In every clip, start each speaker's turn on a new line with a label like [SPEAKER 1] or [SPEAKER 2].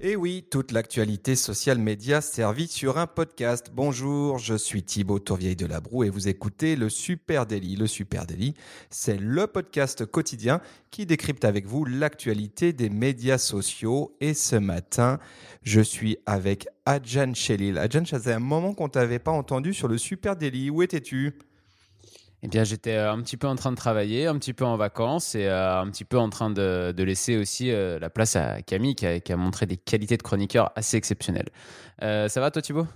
[SPEAKER 1] Et oui, toute l'actualité social média servie sur un podcast. Bonjour, je suis Thibaut Tourvieille de Labroue et vous écoutez le Super Daily. Le Super Daily, c'est le podcast quotidien qui décrypte avec vous l'actualité des médias sociaux. Et ce matin, je suis avec Adjan Chelil. Adjan, ça faisait un moment qu'on t'avait pas entendu sur le Super Daily. Où étais-tu?
[SPEAKER 2] Eh bien, j'étais euh, un petit peu en train de travailler, un petit peu en vacances et euh, un petit peu en train de, laisser aussi euh, la place à Camille qui a, montré des qualités de chroniqueur assez exceptionnelles. ça va toi Thibaut?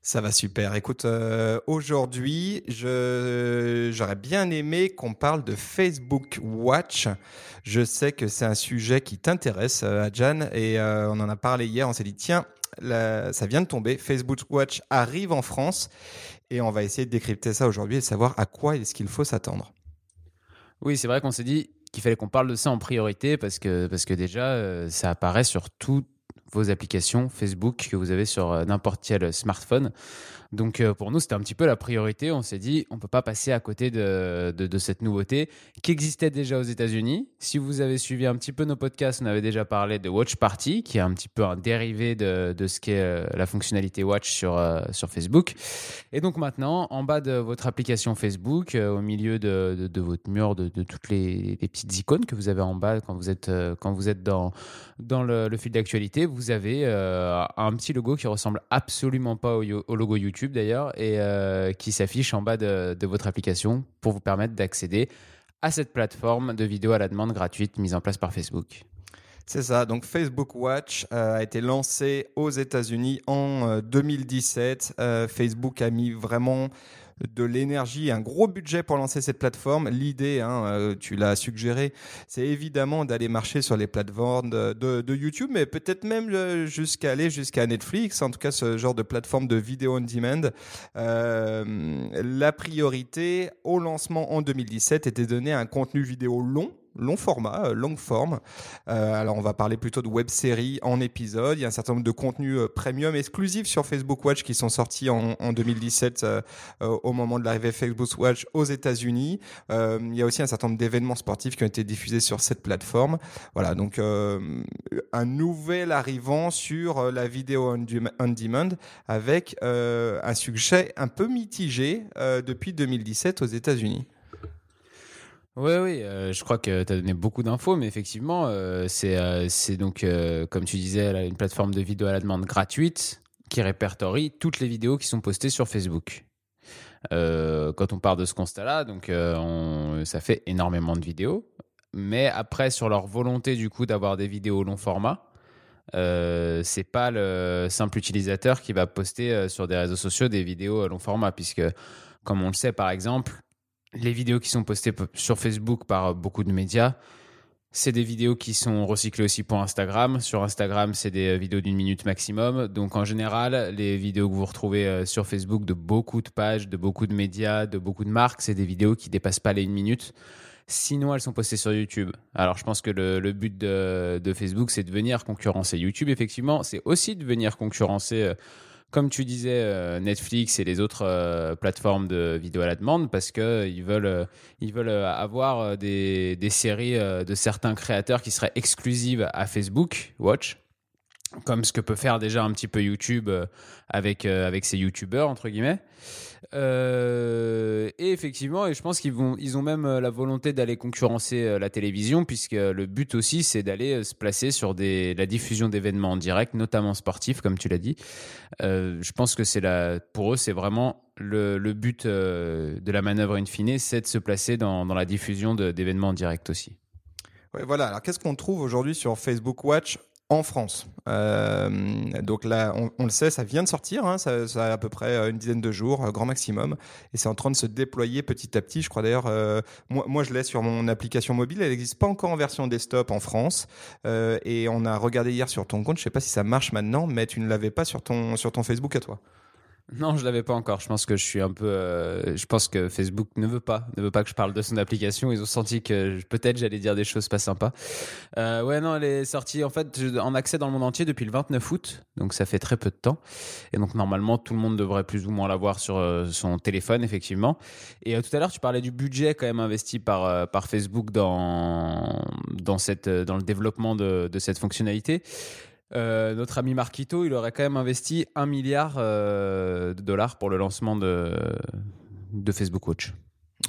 [SPEAKER 1] Ça va super. Écoute, aujourd'hui, j'aurais bien aimé qu'on parle de Facebook Watch. Je sais que c'est un sujet qui t'intéresse, Adjan, et on en a parlé hier. On s'est dit, tiens, ça vient de tomber. Facebook Watch arrive en France et on va essayer de décrypter ça aujourd'hui et de savoir à quoi est-ce qu'il faut s'attendre.
[SPEAKER 2] Oui, c'est vrai qu'on s'est dit qu'il fallait qu'on parle de ça en priorité parce que, parce que déjà, euh, ça apparaît sur toutes vos applications Facebook que vous avez sur euh, n'importe quel smartphone. Donc euh, pour nous, c'était un petit peu la priorité. On s'est dit, on ne peut pas passer à côté de, cette nouveauté qui existait déjà aux États-Unis. Si vous avez suivi un petit peu nos podcasts, on avait déjà parlé de Watch Party, qui est un petit peu un dérivé de, ce qu'est euh, la fonctionnalité Watch sur, sur Facebook. Et donc maintenant, en bas de votre application Facebook, au milieu de, votre mur, de, toutes les, petites icônes que vous avez en bas quand vous êtes, quand vous êtes dans, dans le, fil d'actualité, avez un petit logo qui ressemble absolument pas au, logo YouTube d'ailleurs, et euh, qui s'affiche en bas de, votre application pour vous permettre d'accéder à cette plateforme de vidéo à la demande gratuite mise en place par Facebook.
[SPEAKER 1] C'est ça. Donc Facebook Watch euh, a été lancé aux États-Unis en 2017. Euh, Facebook a mis vraiment de l'énergie, un gros budget pour lancer cette plateforme. L'idée, hein, euh, tu l'as suggéré, c'est évidemment d'aller marcher sur les plateformes de, YouTube, mais peut-être même euh, jusqu'à aller jusqu'à Netflix, en tout cas ce genre de plateforme de vidéo on demand. Euh, la priorité au lancement en 2017 était de donner un contenu vidéo long long format, euh, longue forme. Euh, alors on va parler plutôt de web série en épisode. Il y a un certain nombre de contenus euh, premium exclusifs sur Facebook Watch qui sont sortis en, 2017 au moment de l'arrivée Facebook Watch aux États-Unis. il y a aussi un certain nombre d'événements sportifs qui ont été diffusés sur cette plateforme. Voilà, donc un nouvel arrivant sur la vidéo on, demand avec un succès un peu mitigé depuis 2017 aux États-Unis.
[SPEAKER 2] Oui, oui, euh, je crois que tu as donné beaucoup d'infos, mais effectivement, euh, euh, c'est donc, comme tu disais, une plateforme de vidéo à la demande gratuite qui répertorie toutes les vidéos qui sont postées sur Facebook. quand on part de ce constat-là, donc ça fait énormément de vidéos, mais après, sur leur volonté du coup d'avoir des vidéos long format, c'est pas le simple utilisateur qui va poster sur des réseaux sociaux des vidéos long format, puisque comme on le sait par exemple, les vidéos qui sont postées sur Facebook par beaucoup de médias, c'est des vidéos qui sont recyclées aussi pour Instagram. Sur Instagram, c'est des vidéos d'une minute maximum. Donc en général, les vidéos que vous retrouvez euh, sur Facebook de beaucoup de pages, de beaucoup de médias, de beaucoup de marques, c'est des vidéos qui dépassent pas les une minute. Sinon, elles sont postées sur YouTube. Alors, je pense que le, but de, Facebook, c'est de venir concurrencer YouTube. Effectivement, c'est aussi de venir concurrencer euh, comme tu disais, euh, Netflix et les autres euh, plateformes de vidéo à la demande parce qu'ils veulent, euh, ils veulent avoir des, des séries de certains créateurs qui seraient exclusives à Facebook Watch comme ce que peut faire déjà un petit peu YouTube euh, avec, euh, avec ses YouTubeurs, entre guillemets. Euh, et effectivement, et je pense qu'ils vont, ils ont même la volonté d'aller concurrencer la télévision, puisque le but aussi, c'est d'aller se placer sur des, la diffusion d'événements en direct, notamment sportifs, comme tu l'as dit. je pense que c'est la, pour eux, c'est vraiment le, le but de la manœuvre in fine, c'est de se placer dans, dans la diffusion d'événements en direct aussi.
[SPEAKER 1] Ouais, voilà. Alors, qu'est-ce qu'on trouve aujourd'hui sur Facebook Watch en France. Euh, donc là, on, le sait, ça vient de sortir, hein, ça, a à peu près euh, une dizaine de jours, euh, grand maximum, et c'est en train de se déployer petit à petit. Je crois d'ailleurs, moi, je l'ai sur mon application mobile, elle n'existe pas encore en version desktop en France, et on a regardé hier sur ton compte, je sais pas si ça marche maintenant, mais tu ne l'avais pas sur ton sur ton Facebook à toi.
[SPEAKER 2] Non, je l'avais pas encore. Je pense que je suis un peu. euh, je pense que Facebook ne veut pas, ne veut pas que je parle de son application. Ils ont senti que peut-être j'allais dire des choses pas sympas. Euh, ouais, non, elle est sortie en fait en accès dans le monde entier depuis le 29 août, donc ça fait très peu de temps. Et donc normalement tout le monde devrait plus ou moins l'avoir sur euh, son téléphone, effectivement. Et euh, tout à l'heure, tu parlais du budget quand même investi par euh, par Facebook dans, dans, cette, dans le développement de, de cette fonctionnalité. Euh, notre ami Marquito, il aurait quand même investi un milliard euh, de dollars pour le lancement de, de Facebook Watch.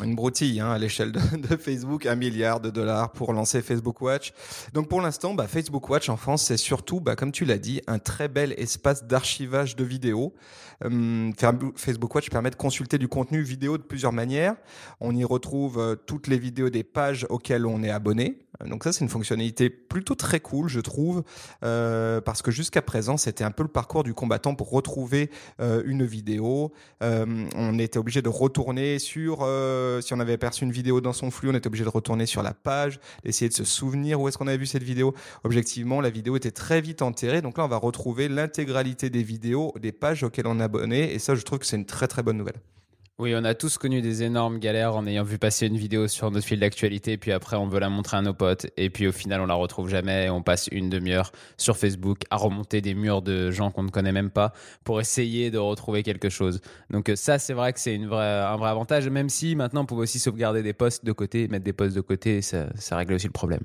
[SPEAKER 1] Une broutille hein, à l'échelle de, Facebook, un milliard de dollars pour lancer Facebook Watch. Donc pour l'instant, bah, Facebook Watch en France, c'est surtout, bah, comme tu l'as dit, un très bel espace d'archivage de vidéos. Hum, Facebook Watch permet de consulter du contenu vidéo de plusieurs manières. On y retrouve euh, toutes les vidéos des pages auxquelles on est abonné. Donc ça, c'est une fonctionnalité plutôt très cool, je trouve, euh, parce que jusqu'à présent, c'était un peu le parcours du combattant pour retrouver euh, une vidéo. Euh, on était obligé de retourner sur, euh, si on avait aperçu une vidéo dans son flux, on était obligé de retourner sur la page, d'essayer de se souvenir où est-ce qu'on avait vu cette vidéo. Objectivement, la vidéo était très vite enterrée, donc là, on va retrouver l'intégralité des vidéos, des pages auxquelles on est abonné, et ça, je trouve que c'est une très très bonne nouvelle.
[SPEAKER 2] Oui, on a tous connu des énormes galères en ayant vu passer une vidéo sur notre fil d'actualité, puis après on veut la montrer à nos potes, et puis au final on la retrouve jamais, et on passe une demi-heure sur Facebook à remonter des murs de gens qu'on ne connaît même pas pour essayer de retrouver quelque chose. Donc euh, ça, c'est vrai que c'est un vrai avantage, même si maintenant on peut aussi sauvegarder des posts de côté, mettre des posts de côté, ça, ça règle aussi le problème.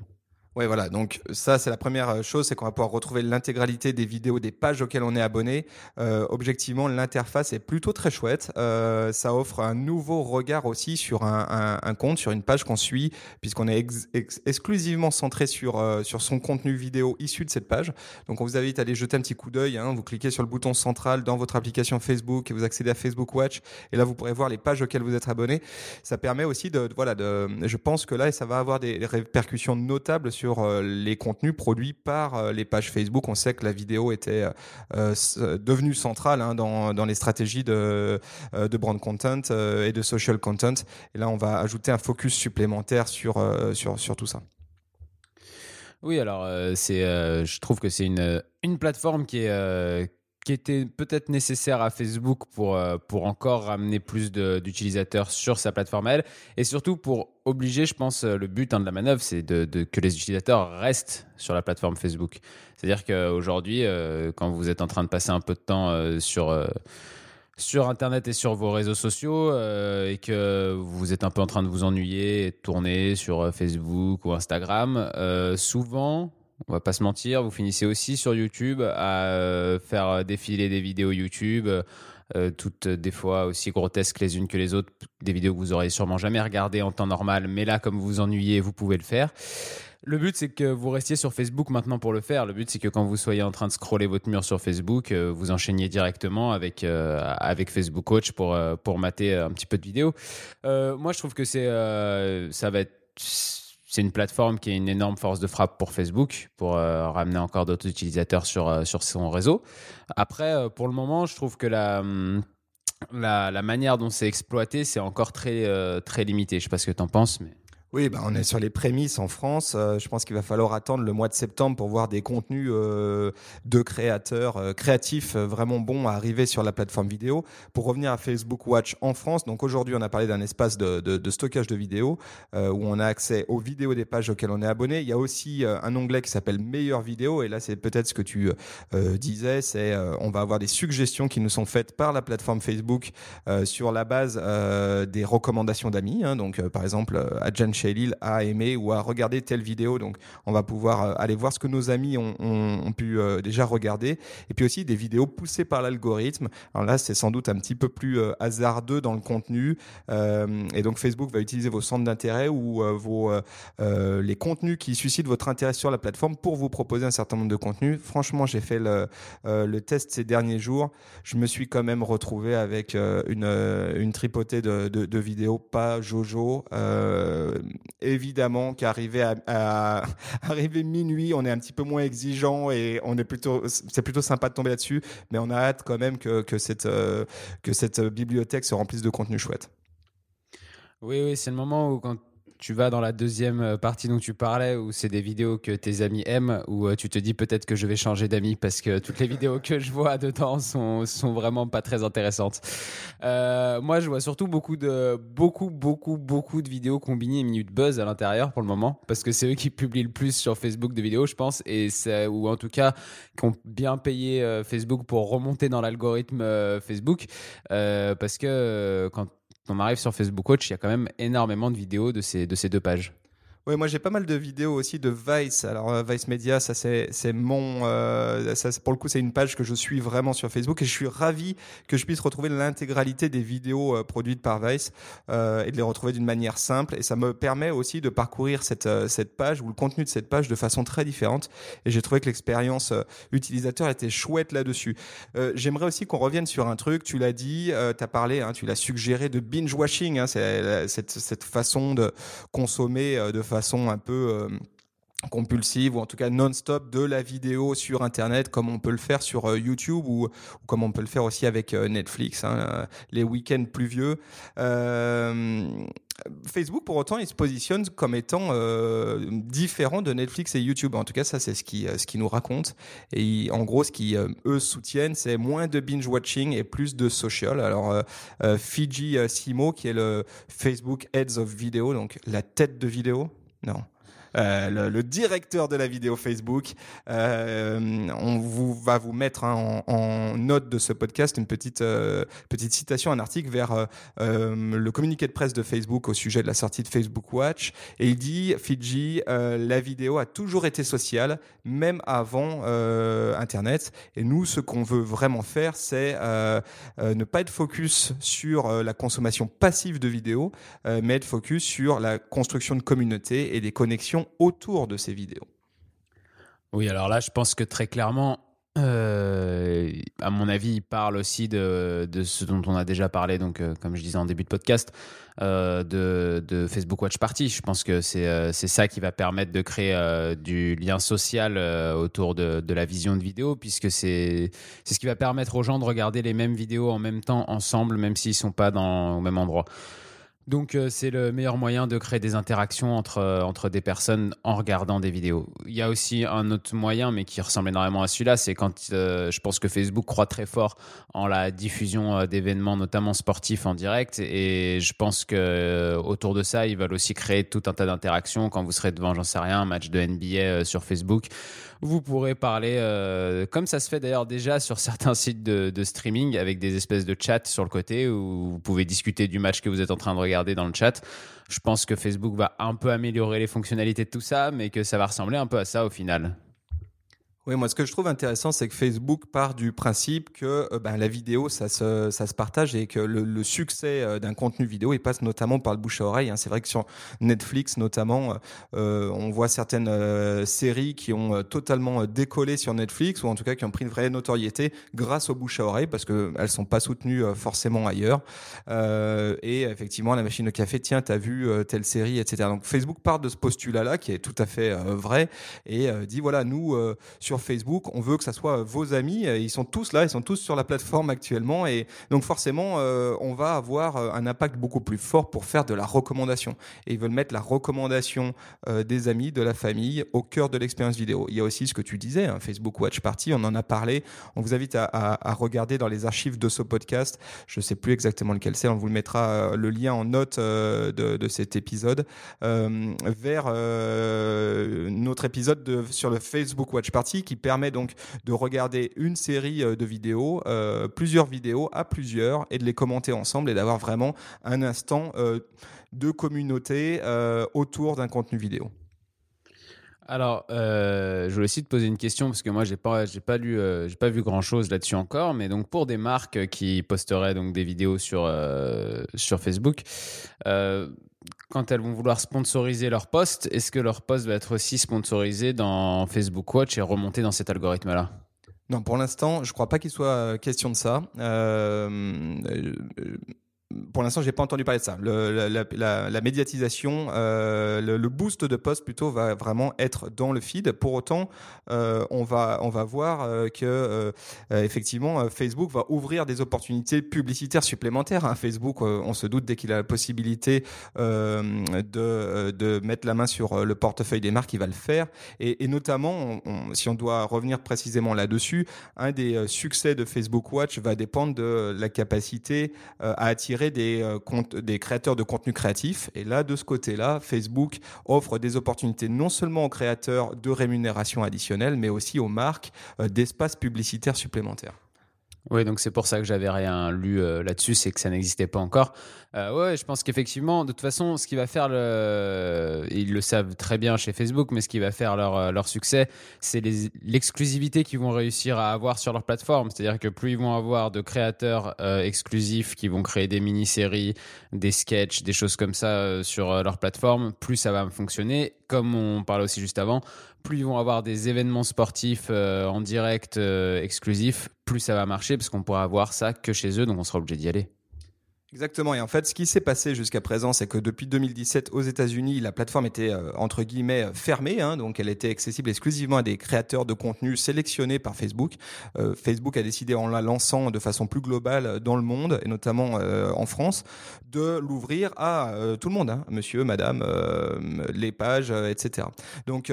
[SPEAKER 1] Ouais, voilà. Donc ça, c'est la première chose, c'est qu'on va pouvoir retrouver l'intégralité des vidéos, des pages auxquelles on est abonné. Euh, objectivement, l'interface est plutôt très chouette. Euh, ça offre un nouveau regard aussi sur un, un, un compte, sur une page qu'on suit, puisqu'on est ex ex exclusivement centré sur euh, sur son contenu vidéo issu de cette page. Donc on vous invite à aller jeter un petit coup d'œil. Hein. Vous cliquez sur le bouton central dans votre application Facebook et vous accédez à Facebook Watch. Et là, vous pourrez voir les pages auxquelles vous êtes abonné. Ça permet aussi de, de voilà, de, je pense que là, ça va avoir des répercussions notables sur sur les contenus produits par les pages Facebook. On sait que la vidéo était euh, devenue centrale hein, dans, les stratégies de, brand content et de social content. Et là, on va ajouter un focus supplémentaire sur, sur, sur tout ça.
[SPEAKER 2] Oui, alors euh, c'est, euh, je trouve que c'est une, une plateforme qui est euh, qui était peut-être nécessaire à Facebook pour, euh, pour encore ramener plus d'utilisateurs sur sa plateforme elle, et surtout pour obliger, je pense, le but hein, de la manœuvre, c'est de, que les utilisateurs restent sur la plateforme Facebook. C'est-à-dire qu'aujourd'hui, euh, quand vous êtes en train de passer un peu de temps euh, sur sur Internet et sur vos réseaux sociaux euh, et que vous êtes un peu en train de vous ennuyer et tourner sur Facebook ou Instagram, euh, souvent, on va pas se mentir, vous finissez aussi sur YouTube à euh, faire défiler des vidéos YouTube, euh, toutes des fois aussi grotesques les unes que les autres, des vidéos que vous aurez sûrement jamais regardées en temps normal, mais là, comme vous vous ennuyez, vous pouvez le faire. Le but, c'est que vous restiez sur Facebook maintenant pour le faire. Le but, c'est que quand vous soyez en train de scroller votre mur sur Facebook, euh, vous enchaîniez directement avec, euh, avec Facebook Coach pour, euh, pour mater un petit peu de vidéos. Euh, moi, je trouve que c'est, euh, ça va être c'est une plateforme qui est une énorme force de frappe pour Facebook, pour euh, ramener encore d'autres utilisateurs sur, euh, sur son réseau. Après, euh, pour le moment, je trouve que la, la, la manière dont c'est exploité, c'est encore très, très limité. Je ne sais pas ce que tu en penses, mais...
[SPEAKER 1] Oui, bah on est sur les prémices en France. Euh, je pense qu'il va falloir attendre le mois de septembre pour voir des contenus euh, de créateurs euh, créatifs vraiment bons arriver sur la plateforme vidéo. Pour revenir à Facebook Watch en France, donc aujourd'hui on a parlé d'un espace de, stockage de vidéos où on a accès aux vidéos des pages auxquelles on est abonné. Il y a aussi un onglet qui s'appelle Meilleures vidéos et là c'est peut-être ce que tu disais, c'est on va avoir des suggestions qui nous sont faites par la plateforme Facebook sur la base des recommandations d'amis. Hein, donc par exemple, Lille a aimé ou a regardé telle vidéo. Donc, on va pouvoir euh, aller voir ce que nos amis ont, pu euh, déjà regarder. Et puis aussi des vidéos poussées par l'algorithme. Alors là, c'est sans doute un petit peu plus euh, hasardeux dans le contenu. Et donc, Facebook va utiliser vos centres d'intérêt ou vos les contenus qui suscitent votre intérêt sur la plateforme pour vous proposer un certain nombre de contenus. Franchement, j'ai fait le, test ces derniers jours. Je me suis quand même retrouvé avec une, une tripotée de vidéos, pas Jojo évidemment qu'arriver à, arriver minuit, on est un petit peu moins exigeant et on est plutôt, c'est plutôt sympa de tomber là-dessus, mais on a hâte quand même que, que cette, euh, que cette bibliothèque se remplisse de contenu chouette.
[SPEAKER 2] Oui, oui, c'est le moment où quand tu vas dans la deuxième euh, partie dont tu parlais, où c'est des vidéos que tes amis aiment, où euh, tu te dis peut-être que je vais changer d'amis parce que toutes les vidéos que je vois dedans sont, sont vraiment pas très intéressantes. Euh, moi, je vois surtout beaucoup de, beaucoup, beaucoup, beaucoup de vidéos combinées et minutes buzz à l'intérieur pour le moment, parce que c'est eux qui publient le plus sur Facebook de vidéos, je pense, et ou en tout cas, qui ont bien payé Facebook pour remonter dans l'algorithme Facebook, parce que quand on arrive sur Facebook Watch, il y a quand même énormément de vidéos de ces, de ces deux pages.
[SPEAKER 1] Oui, moi j'ai pas mal de vidéos aussi de Vice. Alors euh, Vice Media, ça c'est mon, euh, ça pour le coup c'est une page que je suis vraiment sur Facebook et je suis ravi que je puisse retrouver l'intégralité des vidéos euh, produites par Vice euh, et de les retrouver d'une manière simple. Et ça me permet aussi de parcourir cette euh, cette page ou le contenu de cette page de façon très différente. Et j'ai trouvé que l'expérience utilisateur était chouette là-dessus. J'aimerais aussi qu'on revienne sur un truc. Tu l'as dit, tu as parlé, hein, tu l'as suggéré de binge watching. Hein, cette cette façon de consommer de façon un peu euh, compulsive ou en tout cas non-stop de la vidéo sur Internet comme on peut le faire sur euh, YouTube ou, comme on peut le faire aussi avec euh, Netflix, hein, les week-ends pluvieux. Facebook, pour autant, il se positionne comme étant différent de Netflix et YouTube. En tout cas, ça, c'est ce qui, ce qui nous raconte. Et en gros, ce qui eux soutiennent, c'est moins de binge watching et plus de social. Alors, Fiji Simo, qui est le Facebook Heads of Video, donc la tête de vidéo. Non. Euh, le, le directeur de la vidéo Facebook. Euh, on vous, va vous mettre hein, en, en note de ce podcast une petite, euh, petite citation, un article vers le communiqué de presse de Facebook au sujet de la sortie de Facebook Watch. Et il dit, Fiji, euh, la vidéo a toujours été sociale, même avant Internet. Et nous, ce qu'on veut vraiment faire, c'est euh, euh, ne pas être focus sur euh, la consommation passive de vidéos, mais être focus sur la construction de communautés et des connexions autour de ces vidéos.
[SPEAKER 2] Oui, alors là, je pense que très clairement, euh, à mon avis, il parle aussi de, ce dont on a déjà parlé, donc euh, comme je disais en début de podcast, euh, de, Facebook Watch Party. Je pense que c'est ça qui va permettre de créer du lien social autour de, la vision de vidéo, puisque c'est ce qui va permettre aux gens de regarder les mêmes vidéos en même temps ensemble, même s'ils sont pas dans, au même endroit. Donc euh, c'est le meilleur moyen de créer des interactions entre, euh, entre des personnes en regardant des vidéos. Il y a aussi un autre moyen, mais qui ressemble énormément à celui-là, c'est quand euh, je pense que Facebook croit très fort en la diffusion d'événements, notamment sportifs en direct, et je pense que autour de ça, ils veulent aussi créer tout un tas d'interactions. Quand vous serez devant, j'en sais rien, un match de NBA sur Facebook, vous pourrez parler, comme ça se fait d'ailleurs déjà sur certains sites de, de streaming, avec des espèces de chats sur le côté où vous pouvez discuter du match que vous êtes en train de regarder dans le chat. Je pense que Facebook va un peu améliorer les fonctionnalités de tout ça, mais que ça va ressembler un peu à ça au final.
[SPEAKER 1] Oui, moi, ce que je trouve intéressant, c'est que Facebook part du principe que euh, ben, la vidéo, ça se, ça se partage et que le, le succès euh, d'un contenu vidéo, il passe notamment par le bouche à oreille. hein. C'est vrai que sur Netflix, notamment, euh, on voit certaines séries qui ont totalement décollé sur Netflix ou en tout cas qui ont pris une vraie notoriété grâce au bouche à oreille parce qu'elles sont pas soutenues forcément ailleurs. Et effectivement, la machine de café, tiens, t'as vu telle série, etc. Donc Facebook part de ce postulat-là qui est tout à fait vrai et dit voilà, nous, euh, Facebook, on veut que ça soit vos amis. euh, Ils sont tous là, ils sont tous sur la plateforme actuellement. Et donc forcément, euh, on va avoir euh, un impact beaucoup plus fort pour faire de la recommandation. Et ils veulent mettre la recommandation euh, des amis, de la famille, au cœur de l'expérience vidéo. Il y a aussi ce que tu disais, hein, Facebook Watch Party, on en a parlé. On vous invite à, regarder dans les archives de ce podcast. Je sais plus exactement lequel c'est. On vous le mettra euh, le lien en note euh, de, cet épisode euh, vers euh, notre épisode de, sur le Facebook Watch Party qui permet donc de regarder une série euh, de vidéos, euh, plusieurs vidéos à plusieurs et de les commenter ensemble et d'avoir vraiment un instant euh, de communauté autour d'un contenu vidéo.
[SPEAKER 2] Alors, je voulais aussi te poser une question parce que moi, j'ai pas, j'ai pas lu, j'ai pas vu grand chose là-dessus encore. Mais donc, pour des marques qui posteraient donc des vidéos sur sur Facebook, quand elles vont vouloir sponsoriser leur post, est-ce que leur post va être aussi sponsorisé dans Facebook Watch et remonté dans cet algorithme-là?
[SPEAKER 1] Non, pour l'instant, je crois pas qu'il soit euh, question de ça. Euh, euh, pour l'instant, j'ai pas entendu parler de ça. La, médiatisation, euh, le, boost de post plutôt va vraiment être dans le feed. Pour autant, euh, on va on va voir euh, que euh, effectivement Facebook va ouvrir des opportunités publicitaires supplémentaires. Hein. Facebook, on se doute dès qu'il a la possibilité de de mettre la main sur le portefeuille des marques, il va le faire. Et, notamment, si on doit revenir précisément là-dessus, un des succès de Facebook Watch va dépendre de la capacité à attirer des, comptes, des créateurs de contenu créatif. Et là, de ce côté-là, Facebook offre des opportunités non seulement aux créateurs de rémunération additionnelle, mais aussi aux marques d'espaces publicitaires supplémentaires.
[SPEAKER 2] Oui, donc c'est pour ça que j'avais rien lu euh, là-dessus, c'est que ça n'existait pas encore. Euh, ouais, je pense qu'effectivement, de toute façon, ce qui va faire le, ils le savent très bien chez Facebook, mais ce qui va faire leur euh, leur succès, c'est l'exclusivité qu'ils vont réussir à avoir sur leur plateforme. C'est-à-dire que plus ils vont avoir de créateurs euh, exclusifs qui vont créer des mini-séries, des sketchs, des choses comme ça sur leur plateforme, plus ça va fonctionner. Comme on parlait aussi juste avant, plus ils vont avoir des événements sportifs euh, en direct euh, exclusifs, plus ça va marcher parce qu'on pourra avoir ça que chez eux, donc on sera obligé d'y aller.
[SPEAKER 1] Exactement. Et en fait, ce qui s'est passé jusqu'à présent, c'est que depuis 2017, aux États-Unis, la plateforme était euh, entre guillemets euh, fermée, hein, donc elle était accessible exclusivement à des créateurs de contenu sélectionnés par Facebook. Euh, Facebook a décidé, en la lançant de façon plus globale dans le monde et notamment en France, de l'ouvrir à tout le monde, hein, Monsieur, Madame, les pages, etc. Donc,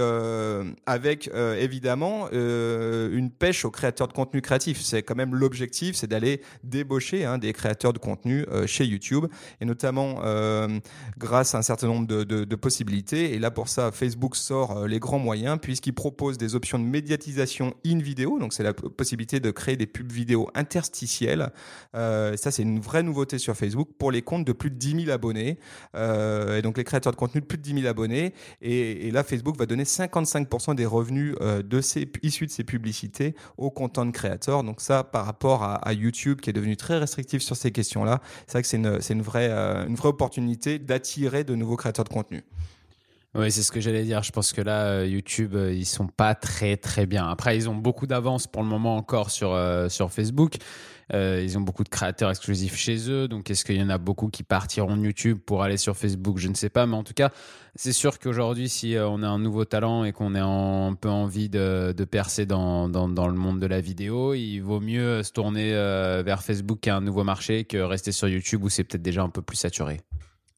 [SPEAKER 1] avec évidemment une pêche aux créateurs de contenu créatif. C'est quand même l'objectif, c'est d'aller débaucher hein, des créateurs de contenu chez YouTube, et notamment euh, grâce à un certain nombre de, possibilités. Et là, pour ça, Facebook sort euh, les grands moyens, puisqu'il propose des options de médiatisation in vidéo, donc c'est la possibilité de créer des pubs vidéo interstitielles. Euh, ça, c'est une vraie nouveauté sur Facebook pour les comptes de plus de 10 000 abonnés, et donc les créateurs de contenu de plus de 10 000 abonnés. Et, là, Facebook va donner 55% des revenus de issus de ces publicités aux content créateurs. Donc ça, par rapport à, YouTube, qui est devenu très restrictif sur ces questions-là, c'est c'est euh, une vraie opportunité d'attirer de nouveaux créateurs de contenu.
[SPEAKER 2] Oui, c'est ce que j'allais dire. Je pense que là, euh, YouTube, euh, ils sont pas très très bien. Après, ils ont beaucoup d'avance pour le moment encore sur euh, Facebook. Ils ont beaucoup de créateurs exclusifs chez eux. Donc, est-ce qu'il y en a beaucoup qui partiront de YouTube pour aller sur Facebook? Je ne sais pas. Mais en tout cas, c'est sûr qu'aujourd'hui, si on a un nouveau talent et qu'on a un peu envie de, percer dans, le monde de la vidéo, il vaut mieux se tourner vers Facebook qui a un nouveau marché que rester sur YouTube où c'est peut-être déjà un peu plus saturé.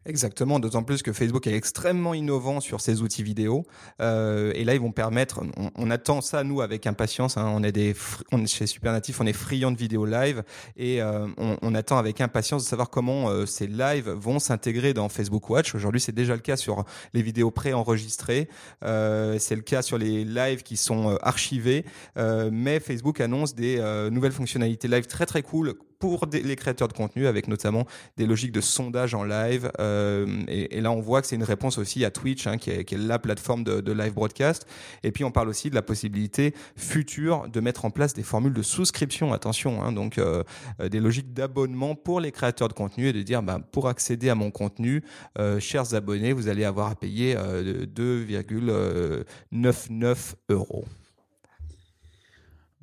[SPEAKER 1] Exactement, d'autant plus que Facebook est extrêmement innovant sur ses outils vidéo. Euh, et là, ils vont permettre. On, attend ça nous avec impatience. Hein, on est des, on est chez Supernatif, on est friand de vidéo live et euh, on, on, attend avec impatience de savoir comment euh, ces lives vont s'intégrer dans Facebook Watch. Aujourd'hui, c'est déjà le cas sur les vidéos préenregistrées. Euh, c'est le cas sur les lives qui sont euh, archivés. Euh, mais Facebook annonce des nouvelles fonctionnalités live très très cool pour les créateurs de contenu, avec notamment des logiques de sondage en live. Euh, et, là, on voit que c'est une réponse aussi à Twitch, hein, qui, est, la plateforme de, live broadcast. Et puis, on parle aussi de la possibilité future de mettre en place des formules de souscription, attention, hein, donc euh, des logiques d'abonnement pour les créateurs de contenu et de dire, bah, pour accéder à mon contenu, euh, chers abonnés, vous allez avoir à payer 2,99 euros.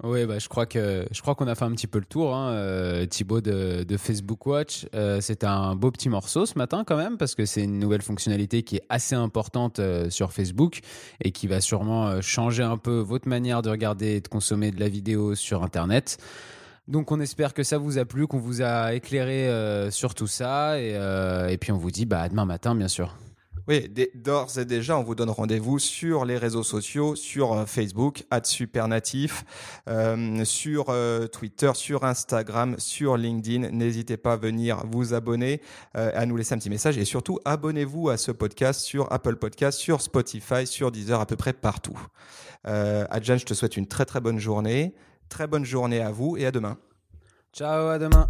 [SPEAKER 2] Oui, bah, je crois que je crois qu'on a fait un petit peu le tour, hein, euh, Thibaut de, Facebook Watch. Euh, c'est un beau petit morceau ce matin quand même parce que c'est une nouvelle fonctionnalité qui est assez importante euh, sur Facebook et qui va sûrement changer un peu votre manière de regarder et de consommer de la vidéo sur Internet. Donc on espère que ça vous a plu, qu'on vous a éclairé sur tout ça et, et puis on vous dit bah, à demain matin bien sûr.
[SPEAKER 1] Oui, d'ores et déjà, on vous donne rendez-vous sur les réseaux sociaux, sur Facebook, @supernatif, euh, sur euh, Twitter, sur Instagram, sur LinkedIn. N'hésitez pas à venir vous abonner, euh, à nous laisser un petit message et surtout abonnez-vous à ce podcast sur Apple Podcast, sur Spotify, sur Deezer, à peu près partout. Euh, Adjan, je te souhaite une très très bonne journée, très bonne journée à vous et à demain.
[SPEAKER 2] Ciao, à demain.